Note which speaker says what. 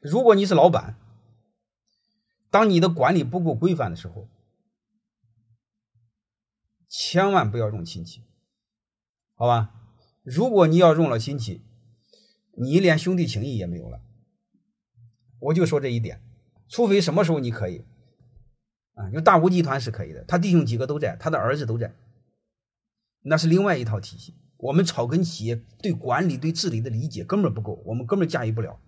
Speaker 1: 如果你是老板，当你的管理不够规范的时候，千万不要用亲戚，好吧？如果你要用了亲戚，你连兄弟情谊也没有了。我就说这一点，除非什么时候你可以，啊，就大吴集团是可以的，他弟兄几个都在，他的儿子都在，那是另外一套体系。我们草根企业对管理、对治理的理解根本不够，我们根本驾驭不了。